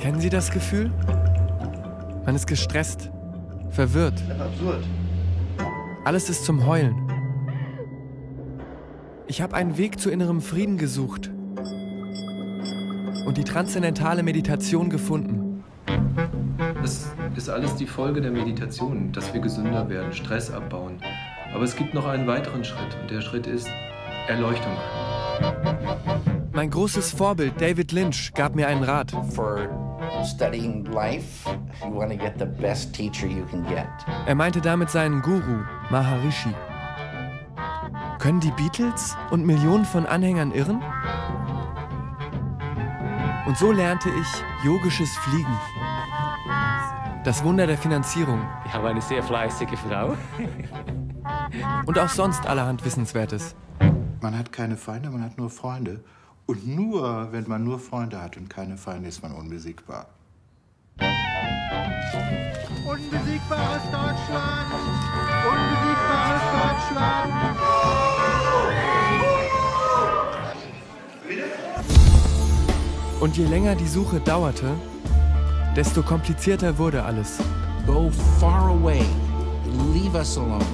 Kennen Sie das Gefühl? Man ist gestresst, verwirrt. Absurd. Alles ist zum Heulen. Ich habe einen Weg zu innerem Frieden gesucht und die transzendentale Meditation gefunden. Das ist alles die Folge der Meditation, dass wir gesünder werden, Stress abbauen. Aber es gibt noch einen weiteren Schritt und der Schritt ist Erleuchtung. Mein großes Vorbild David Lynch gab mir einen Rat. For studying life, you want to get the best teacher you can get. Er meinte damit seinen Guru, Maharishi. Können die Beatles und Millionen von Anhängern irren? Und so lernte ich yogisches Fliegen. Das Wunder der Finanzierung. Ich habe eine sehr fleißige Frau. Und auch sonst allerhand Wissenswertes. Man hat keine Feinde, man hat nur Freunde. Und nur, wenn man nur Freunde hat und keine Feinde, ist man unbesiegbar. Unbesiegbares Deutschland! Unbesiegbares Deutschland! Und je länger die Suche dauerte, desto komplizierter wurde alles. Go far away. Leave us alone.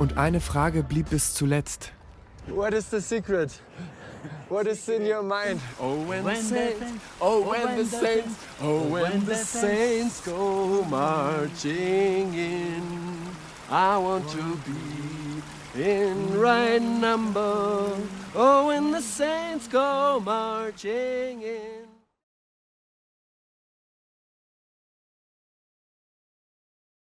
Und eine Frage blieb bis zuletzt. What is the secret? What is in your mind? Oh, when, the saints, oh, when, the saints, oh, oh, when the saints go marching in, I want to be in right number. Oh, when the saints go marching in.